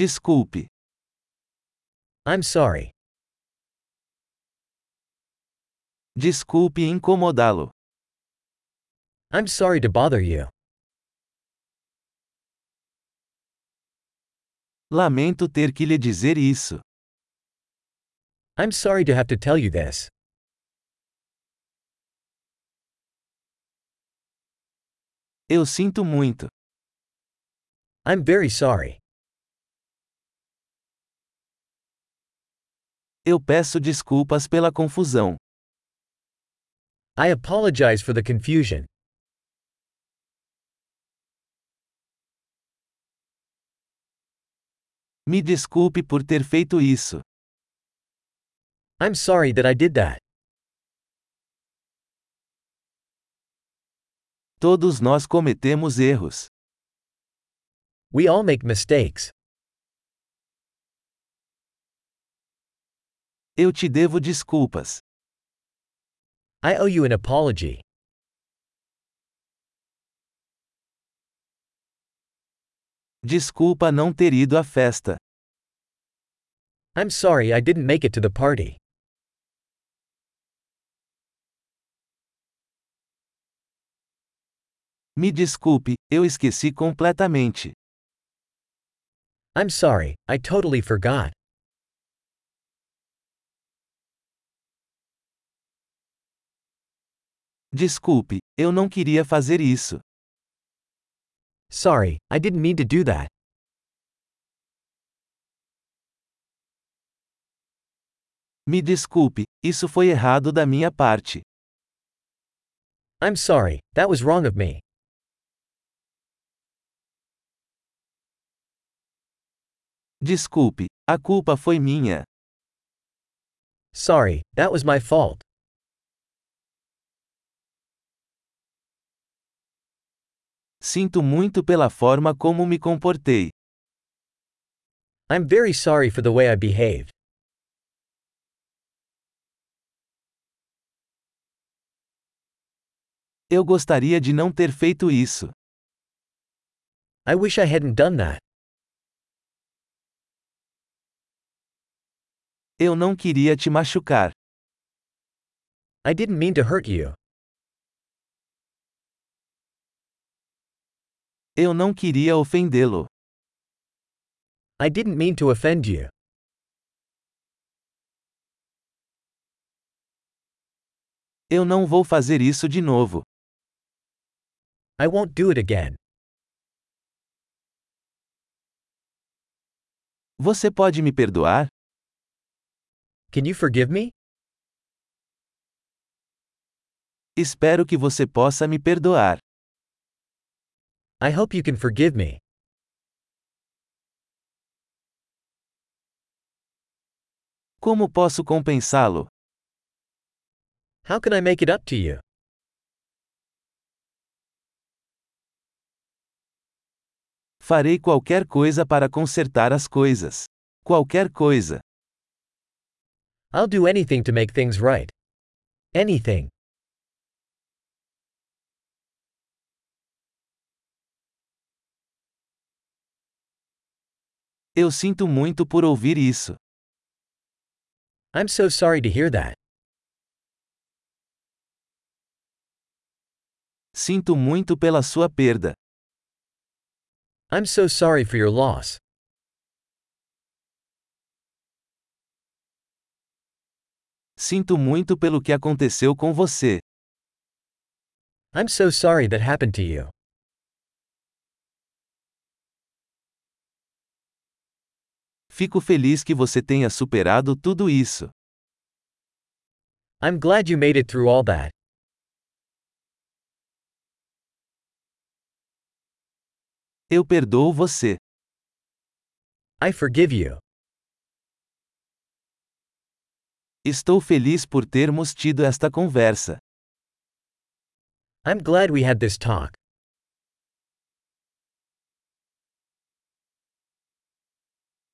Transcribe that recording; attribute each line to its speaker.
Speaker 1: Desculpe.
Speaker 2: I'm sorry.
Speaker 1: Desculpe incomodá-lo.
Speaker 2: I'm sorry to bother you.
Speaker 1: Lamento ter que lhe dizer isso.
Speaker 2: I'm sorry to have to tell you this.
Speaker 1: Eu sinto muito.
Speaker 2: I'm very sorry.
Speaker 1: Eu peço desculpas pela confusão.
Speaker 2: I apologize for the confusion.
Speaker 1: Me desculpe por ter feito isso.
Speaker 2: I'm sorry that I did that.
Speaker 1: Todos nós cometemos erros.
Speaker 2: We all make mistakes.
Speaker 1: Eu te devo desculpas.
Speaker 2: I owe you an apology.
Speaker 1: Desculpa não ter ido à festa.
Speaker 2: I'm sorry I didn't make it to the party.
Speaker 1: Me desculpe, eu esqueci completamente.
Speaker 2: I'm sorry, I totally forgot.
Speaker 1: Desculpe, eu não queria fazer isso.
Speaker 2: Sorry, I didn't mean to do that.
Speaker 1: Me desculpe, isso foi errado da minha parte.
Speaker 2: I'm sorry, that was wrong of me.
Speaker 1: Desculpe, a culpa foi minha.
Speaker 2: Sorry, that was my fault.
Speaker 1: Sinto muito pela forma como me comportei.
Speaker 2: I'm very sorry for the way I behaved.
Speaker 1: Eu gostaria de não ter feito isso.
Speaker 2: I wish I hadn't done that.
Speaker 1: Eu não queria te machucar.
Speaker 2: I didn't mean to hurt you.
Speaker 1: Eu não queria ofendê-lo.
Speaker 2: I didn't mean to offend you.
Speaker 1: Eu não vou fazer isso de novo.
Speaker 2: I won't do it again.
Speaker 1: Você pode me perdoar?
Speaker 2: Can you forgive me?
Speaker 1: Espero que você possa me perdoar.
Speaker 2: I hope you can forgive me.
Speaker 1: Como posso compensá-lo?
Speaker 2: How can I make it up to you?
Speaker 1: Farei qualquer coisa para consertar as coisas. Qualquer coisa.
Speaker 2: I'll do anything to make things right. Anything.
Speaker 1: Eu sinto muito por ouvir isso.
Speaker 2: I'm so sorry to hear that.
Speaker 1: Sinto muito pela sua perda.
Speaker 2: I'm so sorry for your loss.
Speaker 1: Sinto muito pelo que aconteceu com você.
Speaker 2: I'm so sorry that happened to you.
Speaker 1: Fico feliz que você tenha superado tudo isso.
Speaker 2: I'm glad you made it through all that.
Speaker 1: Eu perdoo você.
Speaker 2: I forgive you.
Speaker 1: Estou feliz por termos tido esta conversa.
Speaker 2: I'm glad we had this talk.